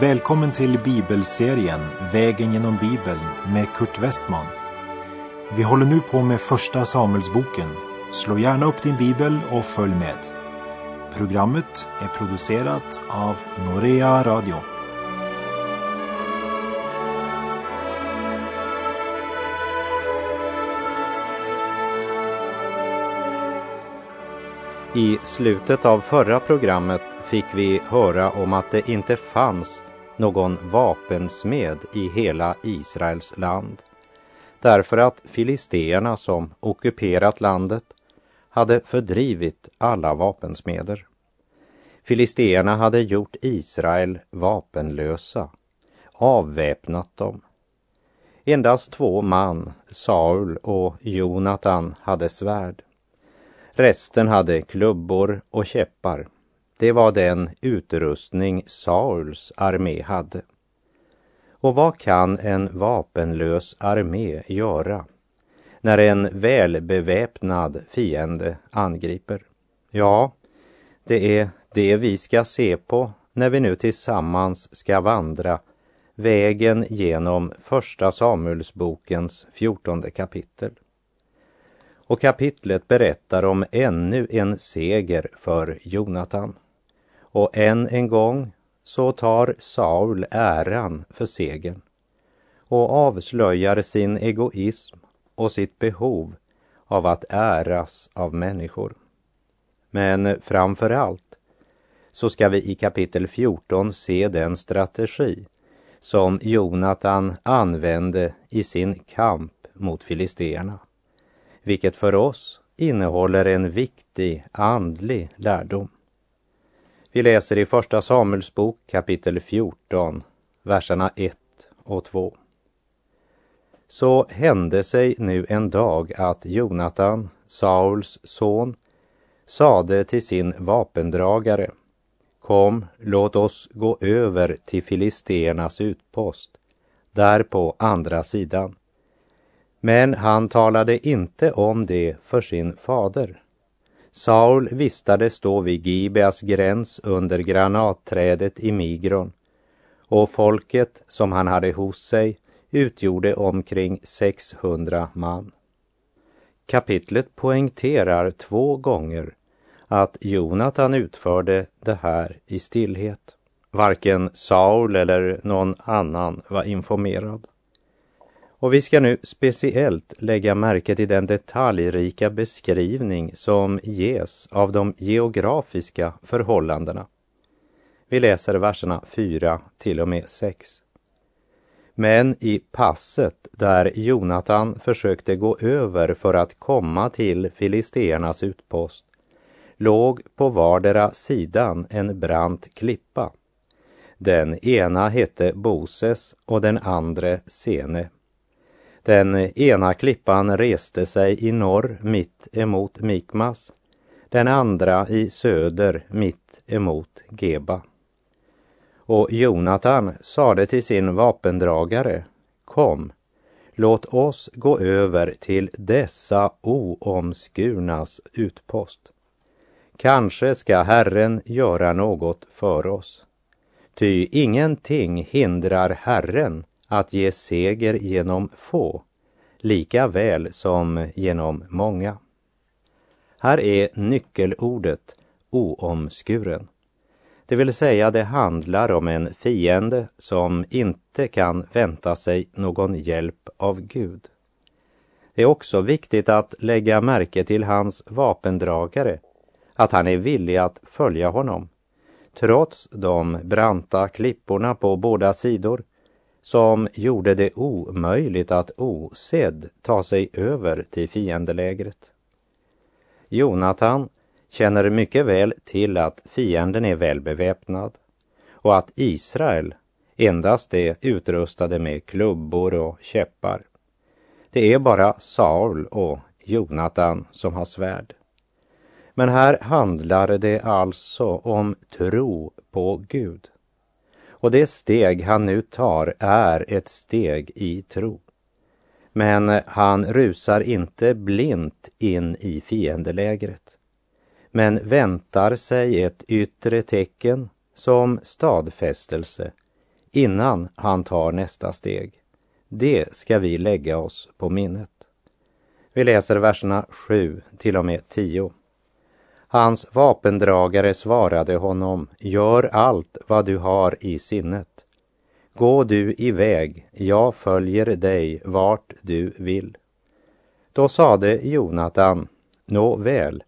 Välkommen till bibelserien Vägen genom Bibeln med Kurt Westman. Vi håller nu på med Första Samuelsboken. Slå gärna upp din bibel och följ med. Programmet är producerat av Norea Radio. I slutet av förra programmet fick vi höra om att det inte fanns någon vapensmed i hela Israels land. Därför att filisteerna som ockuperat landet hade fördrivit alla vapensmeder. Filisteerna hade gjort Israel vapenlösa, avväpnat dem. Endast två man, Saul och Jonatan, hade svärd. Resten hade klubbor och käppar. Det var den utrustning Sauls armé hade. Och vad kan en vapenlös armé göra när en välbeväpnad fiende angriper? Ja, det är det vi ska se på när vi nu tillsammans ska vandra vägen genom Första Samuelsbokens fjortonde kapitel. Och kapitlet berättar om ännu en seger för Jonatan. Och än en gång så tar Saul äran för segern och avslöjar sin egoism och sitt behov av att äras av människor. Men framför allt så ska vi i kapitel 14 se den strategi som Jonatan använde i sin kamp mot filisteerna, vilket för oss innehåller en viktig andlig lärdom. Vi läser i Första Samuelsbok kapitel 14, verserna 1 och 2. Så hände sig nu en dag att Jonatan, Sauls son, sade till sin vapendragare Kom, låt oss gå över till filisteernas utpost, där på andra sidan. Men han talade inte om det för sin fader. Saul vistades då vid Gibeas gräns under granatträdet i Migron och folket som han hade hos sig utgjorde omkring 600 man. Kapitlet poängterar två gånger att Jonatan utförde det här i stillhet. Varken Saul eller någon annan var informerad. Och vi ska nu speciellt lägga märke till den detaljrika beskrivning som ges av de geografiska förhållandena. Vi läser verserna 4 till och med 6. Men i passet där Jonatan försökte gå över för att komma till filisteernas utpost låg på vardera sidan en brant klippa. Den ena hette Boses och den andra Sene. Den ena klippan reste sig i norr mitt emot Mikmas, den andra i söder mitt emot Geba. Och Jonatan sade till sin vapendragare, kom, låt oss gå över till dessa oomskurnas utpost. Kanske ska Herren göra något för oss. Ty ingenting hindrar Herren att ge seger genom få, lika väl som genom många. Här är nyckelordet oomskuren. Det vill säga, det handlar om en fiende som inte kan vänta sig någon hjälp av Gud. Det är också viktigt att lägga märke till hans vapendragare, att han är villig att följa honom, trots de branta klipporna på båda sidor som gjorde det omöjligt att osedd ta sig över till fiendelägret. Jonatan känner mycket väl till att fienden är välbeväpnad och att Israel endast är utrustade med klubbor och käppar. Det är bara Saul och Jonatan som har svärd. Men här handlar det alltså om tro på Gud. Och det steg han nu tar är ett steg i tro. Men han rusar inte blint in i fiendelägret, men väntar sig ett yttre tecken som stadfästelse innan han tar nästa steg. Det ska vi lägga oss på minnet. Vi läser verserna 7 till och med 10. Hans vapendragare svarade honom, gör allt vad du har i sinnet. Gå du iväg, jag följer dig vart du vill. Då sade Jonatan, nå väl,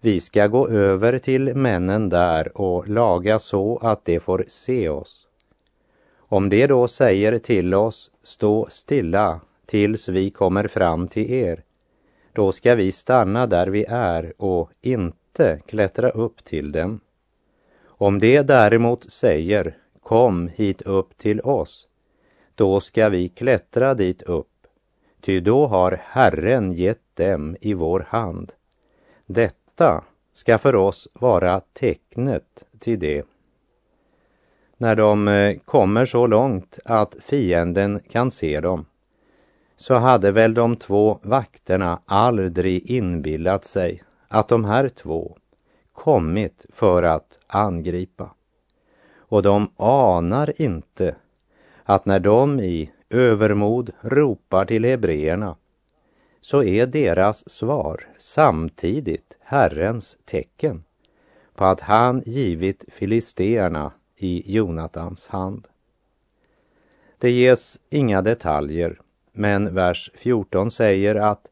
vi ska gå över till männen där och laga så att de får se oss. Om de då säger till oss, stå stilla tills vi kommer fram till er, då ska vi stanna där vi är och inte klättra upp till dem. Om de däremot säger, kom hit upp till oss, då ska vi klättra dit upp, ty då har Herren gett dem i vår hand. Detta ska för oss vara tecknet till det. När de eh, kommer så långt att fienden kan se dem, så hade väl de två vakterna aldrig inbillat sig att de här två kommit för att angripa. Och de anar inte att när de i övermod ropar till hebreerna så är deras svar samtidigt Herrens tecken på att han givit filisteerna i Jonatans hand. Det ges inga detaljer, men vers 14 säger att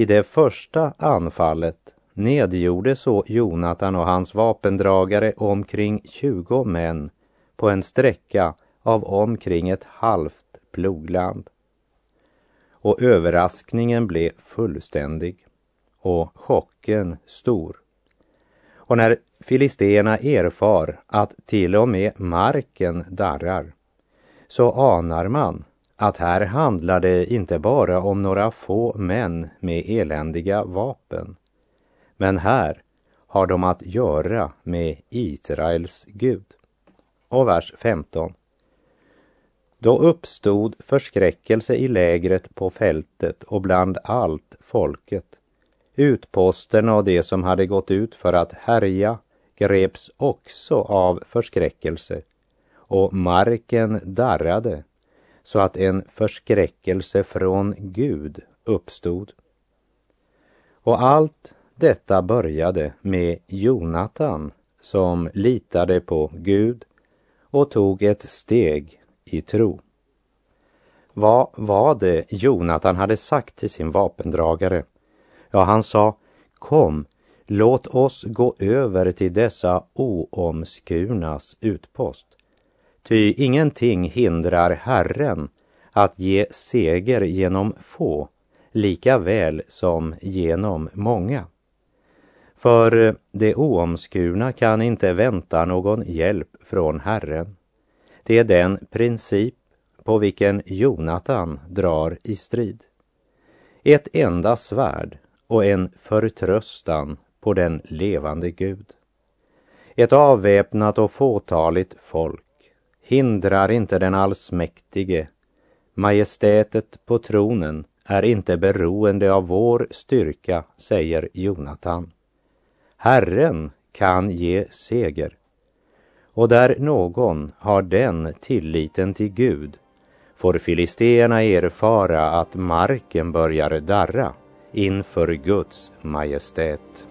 i det första anfallet nedgjorde så Jonatan och hans vapendragare omkring 20 män på en sträcka av omkring ett halvt plogland. Och överraskningen blev fullständig och chocken stor. Och när filisterna erfar att till och med marken darrar så anar man att här handlar det inte bara om några få män med eländiga vapen. Men här har de att göra med Israels Gud. Och vers 15. Då uppstod förskräckelse i lägret på fältet och bland allt folket. Utposterna och de som hade gått ut för att härja greps också av förskräckelse och marken darrade så att en förskräckelse från Gud uppstod. Och allt detta började med Jonatan som litade på Gud och tog ett steg i tro. Vad var det Jonatan hade sagt till sin vapendragare? Ja, han sa Kom, låt oss gå över till dessa oomskurnas utpost. Ty ingenting hindrar Herren att ge seger genom få, lika väl som genom många. För det oomskurna kan inte vänta någon hjälp från Herren. Det är den princip på vilken Jonatan drar i strid. Ett enda svärd och en förtröstan på den levande Gud. Ett avväpnat och fåtaligt folk hindrar inte den allsmäktige. Majestätet på tronen är inte beroende av vår styrka, säger Jonatan. Herren kan ge seger. Och där någon har den tilliten till Gud får filisteerna erfara att marken börjar darra inför Guds majestät.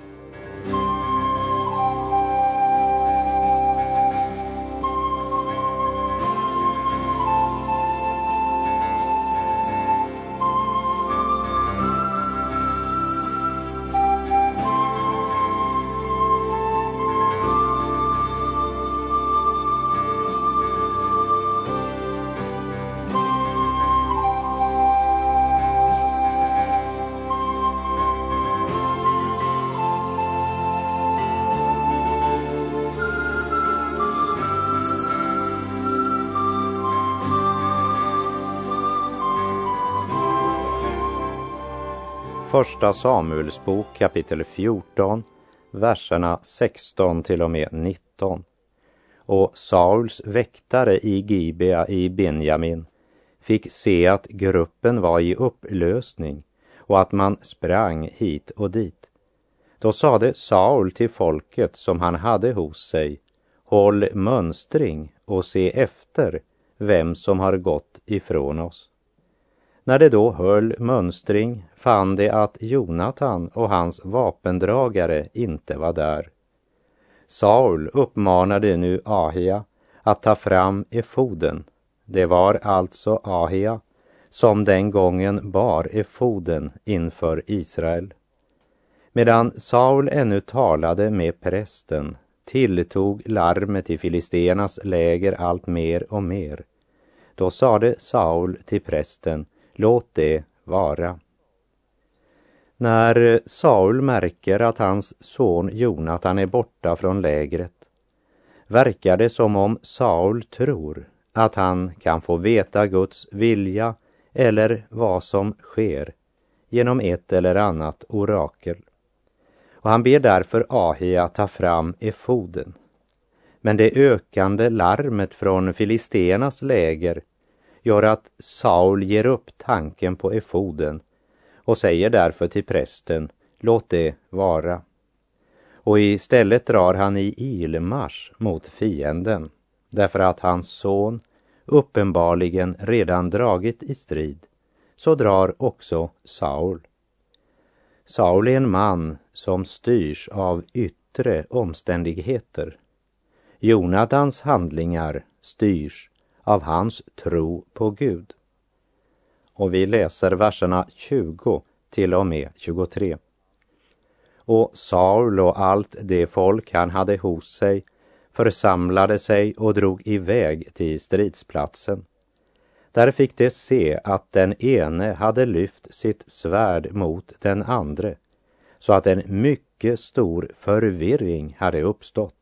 Första Samuelsbok kapitel 14, verserna 16 till och med 19. Och Sauls väktare i Gibea i Benjamin fick se att gruppen var i upplösning och att man sprang hit och dit. Då sade Saul till folket som han hade hos sig, håll mönstring och se efter vem som har gått ifrån oss. När det då höll mönstring fann de att Jonatan och hans vapendragare inte var där. Saul uppmanade nu Ahia att ta fram efoden. Det var alltså Ahia som den gången bar efoden inför Israel. Medan Saul ännu talade med prästen tilltog larmet i filisternas läger allt mer och mer. Då sade Saul till prästen, låt det vara. När Saul märker att hans son Jonatan är borta från lägret verkar det som om Saul tror att han kan få veta Guds vilja eller vad som sker genom ett eller annat orakel. Och han ber därför Ahia ta fram efoden. Men det ökande larmet från filisternas läger gör att Saul ger upp tanken på efoden och säger därför till prästen, låt det vara. Och istället drar han i ilmarsch mot fienden, därför att hans son uppenbarligen redan dragit i strid, så drar också Saul. Saul är en man som styrs av yttre omständigheter. Jonatans handlingar styrs av hans tro på Gud. Och vi läser verserna 20 till och med 23. Och Saul och allt det folk han hade hos sig församlade sig och drog iväg till stridsplatsen. Där fick de se att den ene hade lyft sitt svärd mot den andre, så att en mycket stor förvirring hade uppstått.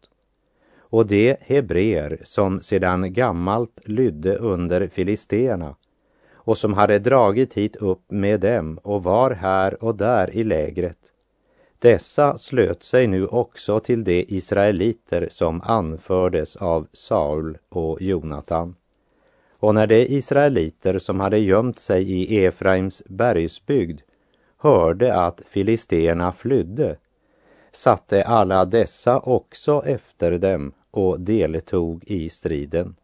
Och de hebreer som sedan gammalt lydde under filisterna och som hade dragit hit upp med dem och var här och där i lägret, dessa slöt sig nu också till de israeliter som anfördes av Saul och Jonatan. Och när de israeliter som hade gömt sig i Efraims bergsbygd hörde att filisterna flydde satte alla dessa också efter dem och deltog i striden.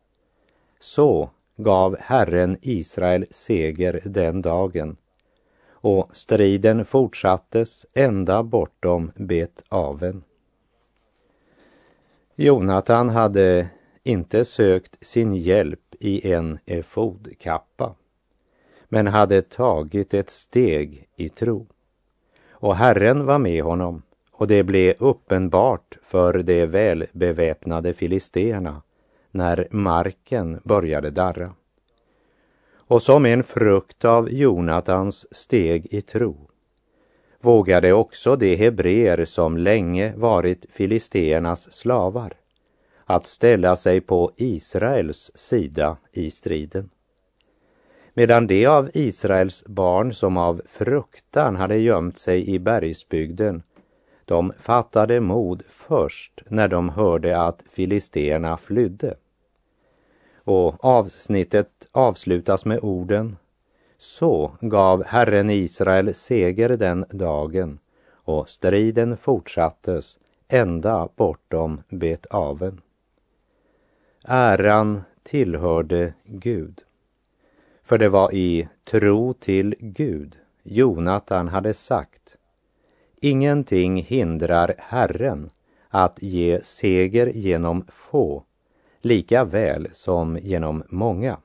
Så gav Herren Israel seger den dagen och striden fortsattes ända bortom Bet-aven. Jonatan hade inte sökt sin hjälp i en efodkappa, men hade tagit ett steg i tro. Och Herren var med honom och det blev uppenbart för de välbeväpnade filisterna när marken började darra. Och som en frukt av Jonatans steg i tro vågade också de hebreer som länge varit filisternas slavar att ställa sig på Israels sida i striden. Medan de av Israels barn som av fruktan hade gömt sig i bergsbygden de fattade mod först när de hörde att filisterna flydde. Och avsnittet avslutas med orden Så gav Herren Israel seger den dagen och striden fortsattes ända bortom Bet-aven. Äran tillhörde Gud. För det var i tro till Gud Jonatan hade sagt Ingenting hindrar Herren att ge seger genom få, lika väl som genom många.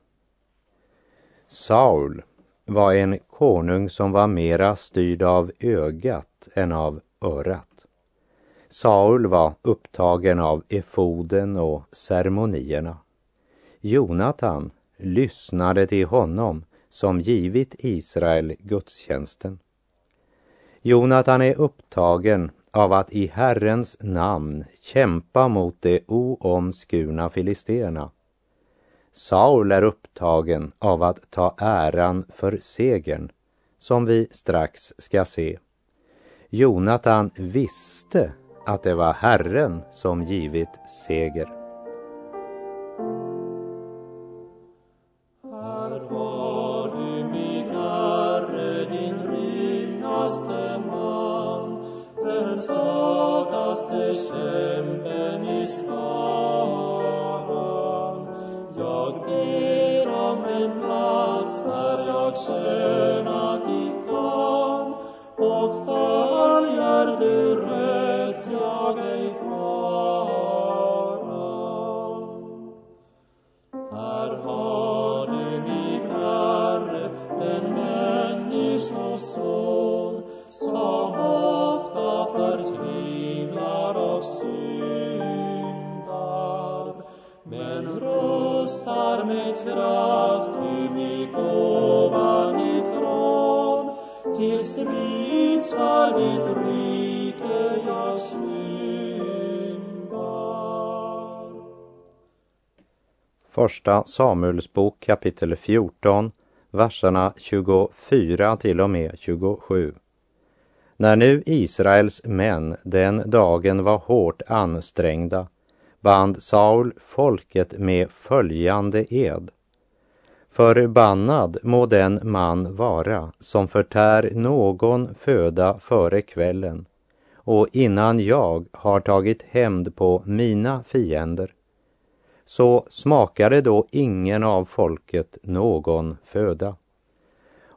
Saul var en konung som var mera styrd av ögat än av örat. Saul var upptagen av efoden och ceremonierna. Jonatan lyssnade till honom som givit Israel gudstjänsten. Jonatan är upptagen av att i Herrens namn kämpa mot de oomskurna filisterna. Saul är upptagen av att ta äran för segern, som vi strax ska se. Jonatan visste att det var Herren som givit seger. satas decem penis coram, iog biram rem glas, per iog senaticam, hoc faliar de res iog förtvivlar och syndar men rustar med kraft ty mig ovanifrån, till strid skall ditt rike jag skyndar. Första Samuelsbok kapitel 14, verserna 24 till och med 27. När nu Israels män den dagen var hårt ansträngda band Saul folket med följande ed. Förbannad må den man vara som förtär någon föda före kvällen och innan jag har tagit hämnd på mina fiender så smakade då ingen av folket någon föda.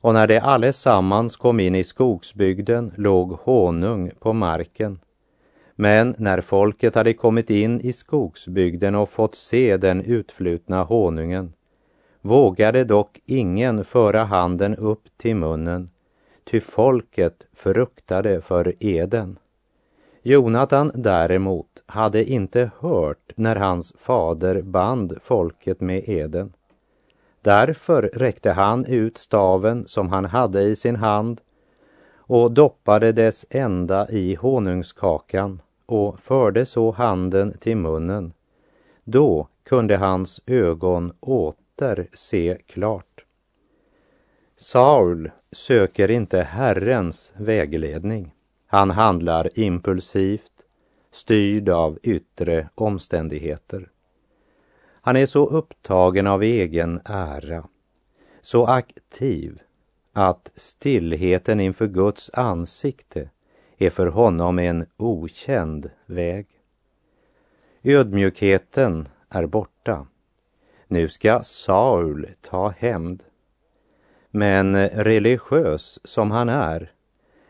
Och när de allesammans kom in i skogsbygden låg honung på marken. Men när folket hade kommit in i skogsbygden och fått se den utflutna honungen vågade dock ingen föra handen upp till munnen, ty folket fruktade för eden. Jonatan däremot hade inte hört när hans fader band folket med eden. Därför räckte han ut staven som han hade i sin hand och doppade dess ända i honungskakan och förde så handen till munnen. Då kunde hans ögon åter se klart. Saul söker inte Herrens vägledning. Han handlar impulsivt, styrd av yttre omständigheter. Han är så upptagen av egen ära, så aktiv att stillheten inför Guds ansikte är för honom en okänd väg. Ödmjukheten är borta. Nu ska Saul ta hämnd. Men religiös som han är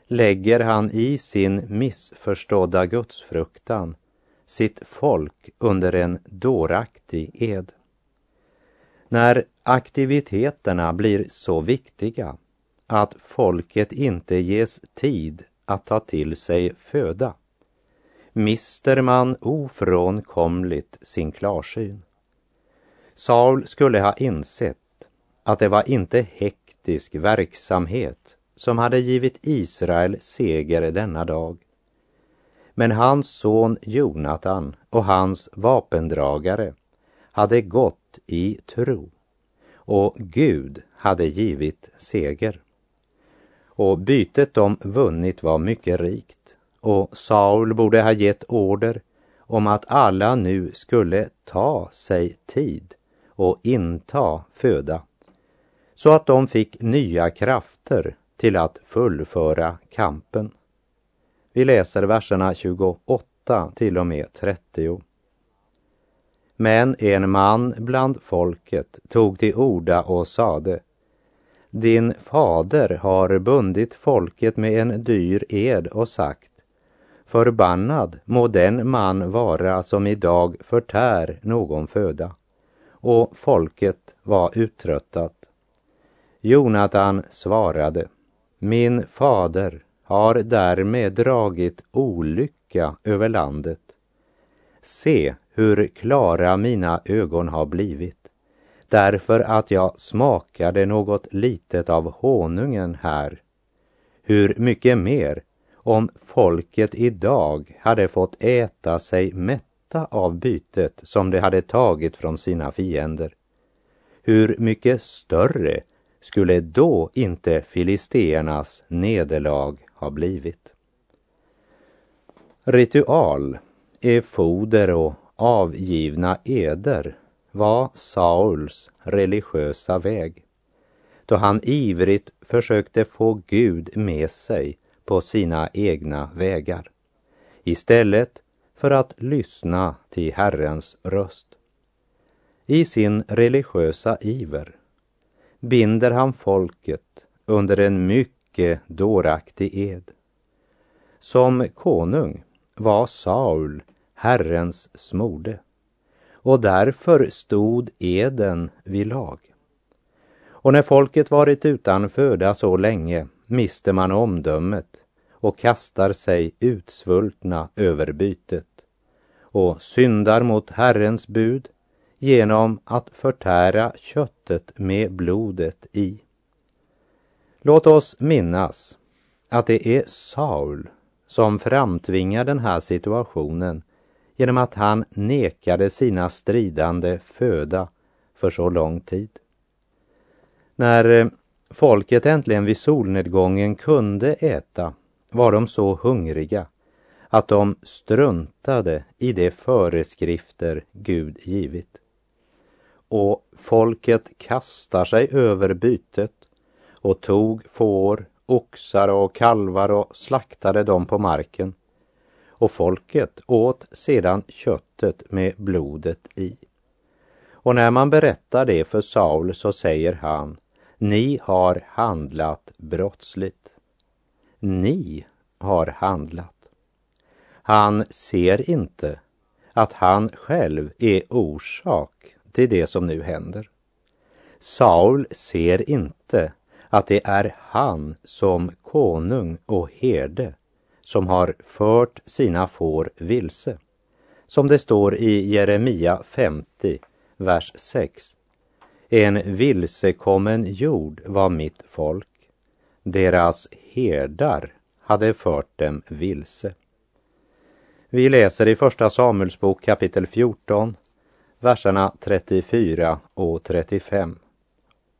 lägger han i sin missförstådda gudsfruktan sitt folk under en dåraktig ed. När aktiviteterna blir så viktiga att folket inte ges tid att ta till sig föda mister man ofrånkomligt sin klarsyn. Saul skulle ha insett att det var inte hektisk verksamhet som hade givit Israel seger denna dag. Men hans son Jonatan och hans vapendragare hade gått i tro och Gud hade givit seger. Och bytet de vunnit var mycket rikt och Saul borde ha gett order om att alla nu skulle ta sig tid och inta föda så att de fick nya krafter till att fullföra kampen. Vi läser verserna 28 till och med 30. Men en man bland folket tog till orda och sade Din fader har bundit folket med en dyr ed och sagt Förbannad må den man vara som idag förtär någon föda. Och folket var uttröttat. Jonatan svarade min fader har därmed dragit olycka över landet. Se hur klara mina ögon har blivit, därför att jag smakade något litet av honungen här. Hur mycket mer om folket idag hade fått äta sig mätta av bytet som de hade tagit från sina fiender. Hur mycket större skulle då inte filisteernas nederlag har blivit. Ritual är foder och avgivna eder var Sauls religiösa väg då han ivrigt försökte få Gud med sig på sina egna vägar istället för att lyssna till Herrens röst. I sin religiösa iver binder han folket under en mycket dåraktig ed. Som konung var Saul Herrens smorde och därför stod eden vid lag. Och när folket varit utan föda så länge mister man omdömet och kastar sig utsvultna över bytet och syndar mot Herrens bud genom att förtära köttet med blodet i. Låt oss minnas att det är Saul som framtvingar den här situationen genom att han nekade sina stridande föda för så lång tid. När eh, folket äntligen vid solnedgången kunde äta var de så hungriga att de struntade i de föreskrifter Gud givit. Och folket kastar sig över bytet och tog får, oxar och kalvar och slaktade dem på marken. Och folket åt sedan köttet med blodet i. Och när man berättar det för Saul så säger han, ni har handlat brottsligt. Ni har handlat. Han ser inte att han själv är orsak till det som nu händer. Saul ser inte att det är han som konung och herde som har fört sina får vilse. Som det står i Jeremia 50, vers 6. En vilsekommen jord var mitt folk. Deras herdar hade fört dem vilse. Vi läser i Första Samuelsbok kapitel 14, verserna 34 och 35.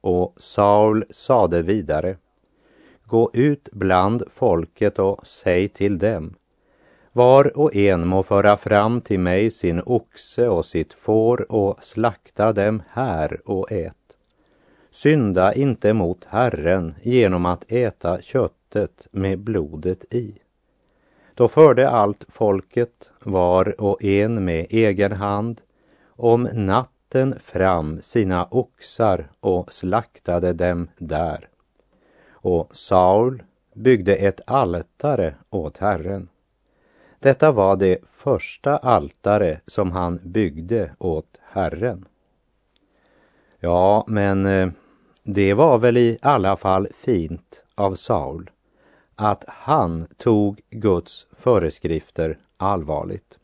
Och Saul sade vidare, Gå ut bland folket och säg till dem, var och en må föra fram till mig sin oxe och sitt får och slakta dem här och ät. Synda inte mot Herren genom att äta köttet med blodet i. Då förde allt folket, var och en med egen hand, om natten fram sina oxar och slaktade dem där. Och Saul byggde ett altare åt Herren. Detta var det första altare som han byggde åt Herren. Ja, men eh, det var väl i alla fall fint av Saul att han tog Guds föreskrifter allvarligt.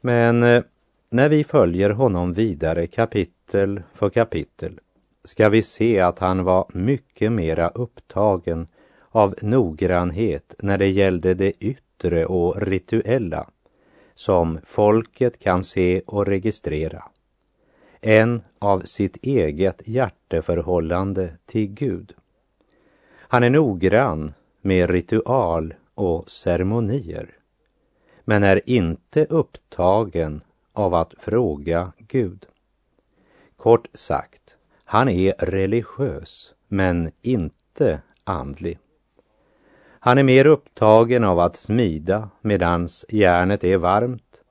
Men eh, när vi följer honom vidare kapitel för kapitel ska vi se att han var mycket mera upptagen av noggrannhet när det gällde det yttre och rituella som folket kan se och registrera än av sitt eget hjärteförhållande till Gud. Han är noggrann med ritual och ceremonier, men är inte upptagen av att fråga Gud. Kort sagt, han är religiös, men inte andlig. Han är mer upptagen av att smida medans järnet är varmt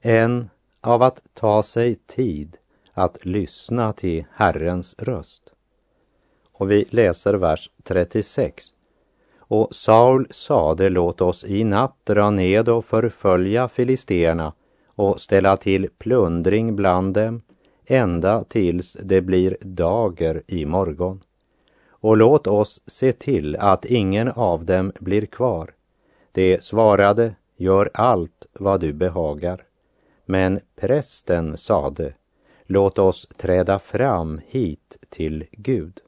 än av att ta sig tid att lyssna till Herrens röst. Och vi läser vers 36. Och Saul sade, låt oss i natt dra ned och förfölja filisterna och ställa till plundring bland dem ända tills det blir dager i morgon. Och låt oss se till att ingen av dem blir kvar. Det svarade, gör allt vad du behagar. Men prästen sade, låt oss träda fram hit till Gud.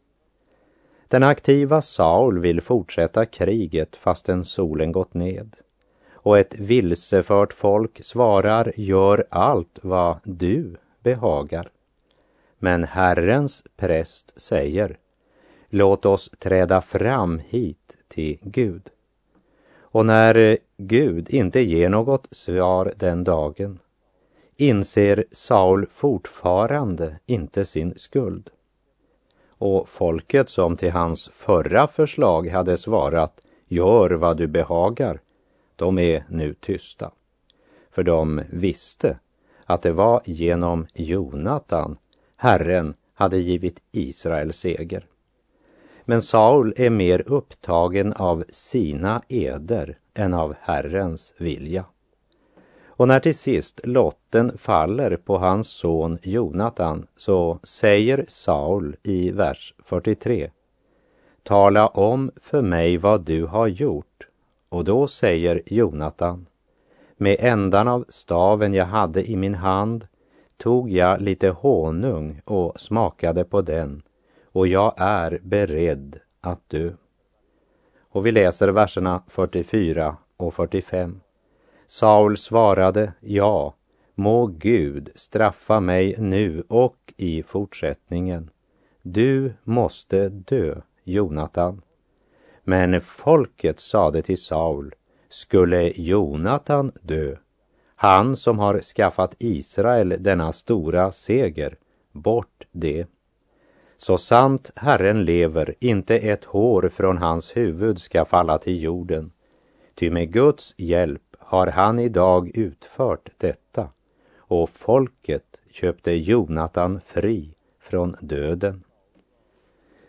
Den aktiva Saul vill fortsätta kriget fastän solen gått ned. Och ett vilsefört folk svarar, gör allt vad du behagar. Men Herrens präst säger, låt oss träda fram hit till Gud. Och när Gud inte ger något svar den dagen inser Saul fortfarande inte sin skuld och folket som till hans förra förslag hade svarat gör vad du behagar, de är nu tysta. För de visste att det var genom Jonatan Herren hade givit Israel seger. Men Saul är mer upptagen av sina eder än av Herrens vilja. Och när till sist lotten faller på hans son Jonatan så säger Saul i vers 43 Tala om för mig vad du har gjort. Och då säger Jonatan Med ändan av staven jag hade i min hand tog jag lite honung och smakade på den och jag är beredd att dö. Och vi läser verserna 44 och 45. Saul svarade, ja, må Gud straffa mig nu och i fortsättningen. Du måste dö, Jonatan. Men folket sade till Saul, skulle Jonatan dö, han som har skaffat Israel denna stora seger, bort det. Så sant Herren lever, inte ett hår från hans huvud ska falla till jorden. Ty med Guds hjälp har han idag utfört detta och folket köpte Jonatan fri från döden.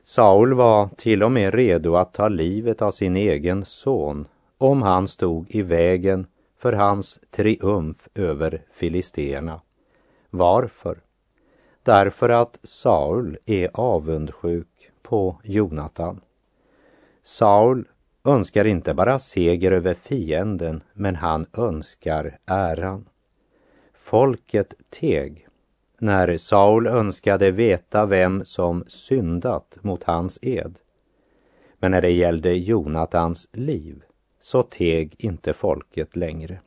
Saul var till och med redo att ta livet av sin egen son om han stod i vägen för hans triumf över filisterna. Varför? Därför att Saul är avundsjuk på Jonatan. Saul önskar inte bara seger över fienden, men han önskar äran. Folket teg när Saul önskade veta vem som syndat mot hans ed. Men när det gällde Jonatans liv så teg inte folket längre.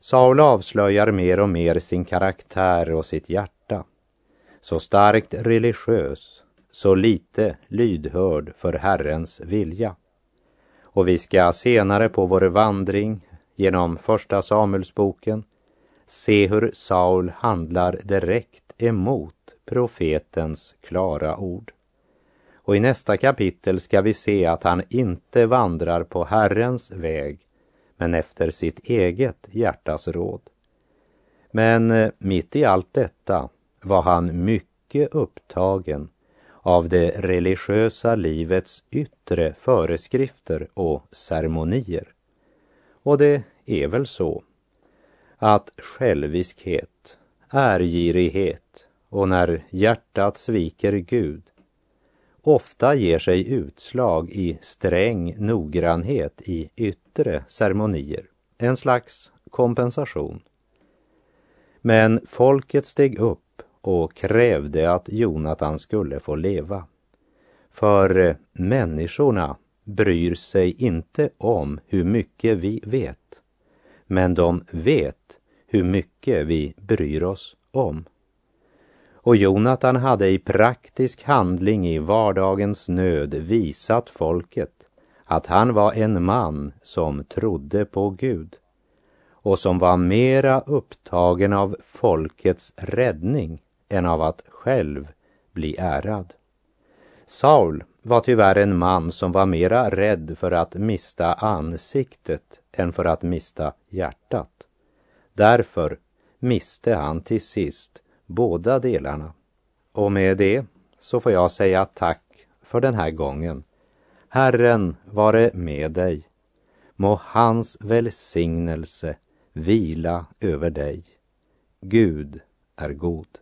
Saul avslöjar mer och mer sin karaktär och sitt hjärta. Så starkt religiös, så lite lydhörd för Herrens vilja. Och vi ska senare på vår vandring genom Första Samuelsboken se hur Saul handlar direkt emot profetens klara ord. Och i nästa kapitel ska vi se att han inte vandrar på Herrens väg, men efter sitt eget hjärtas råd. Men eh, mitt i allt detta var han mycket upptagen av det religiösa livets yttre föreskrifter och ceremonier. Och det är väl så att själviskhet, ärgirighet och när hjärtat sviker Gud ofta ger sig utslag i sträng noggrannhet i yttre ceremonier, en slags kompensation. Men folket steg upp och krävde att Jonatan skulle få leva. För människorna bryr sig inte om hur mycket vi vet, men de vet hur mycket vi bryr oss om. Och Jonatan hade i praktisk handling i vardagens nöd visat folket att han var en man som trodde på Gud och som var mera upptagen av folkets räddning än av att själv bli ärad. Saul var tyvärr en man som var mera rädd för att mista ansiktet än för att mista hjärtat. Därför miste han till sist båda delarna. Och med det så får jag säga tack för den här gången. Herren vare med dig. Må hans välsignelse vila över dig. Gud är god.